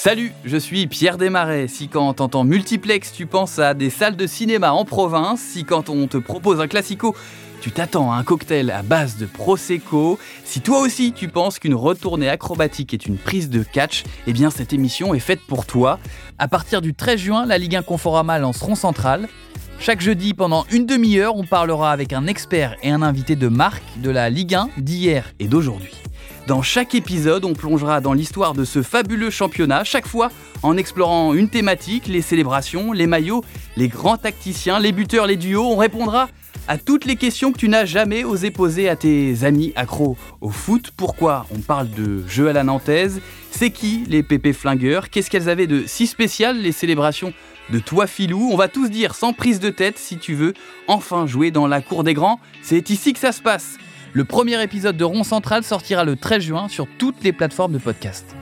Salut, je suis Pierre Desmarais. Si quand t'entends multiplex, tu penses à des salles de cinéma en province, si quand on te propose un classico, tu t'attends à un cocktail à base de prosecco, si toi aussi tu penses qu'une retournée acrobatique est une prise de catch, eh bien cette émission est faite pour toi. À partir du 13 juin, la Ligue 1 Conforama lance Rond Central. Chaque jeudi, pendant une demi-heure, on parlera avec un expert et un invité de marque de la Ligue 1 d'hier et d'aujourd'hui. Dans chaque épisode, on plongera dans l'histoire de ce fabuleux championnat, chaque fois en explorant une thématique, les célébrations, les maillots, les grands tacticiens, les buteurs, les duos. On répondra à toutes les questions que tu n'as jamais osé poser à tes amis accros au foot. Pourquoi on parle de jeu à la nantaise? C'est qui les pépés flingueurs? Qu'est-ce qu'elles avaient de si spécial les célébrations de toi filou? On va tous dire sans prise de tête si tu veux enfin jouer dans la cour des grands. C'est ici que ça se passe. Le premier épisode de Rond Central sortira le 13 juin sur toutes les plateformes de podcast.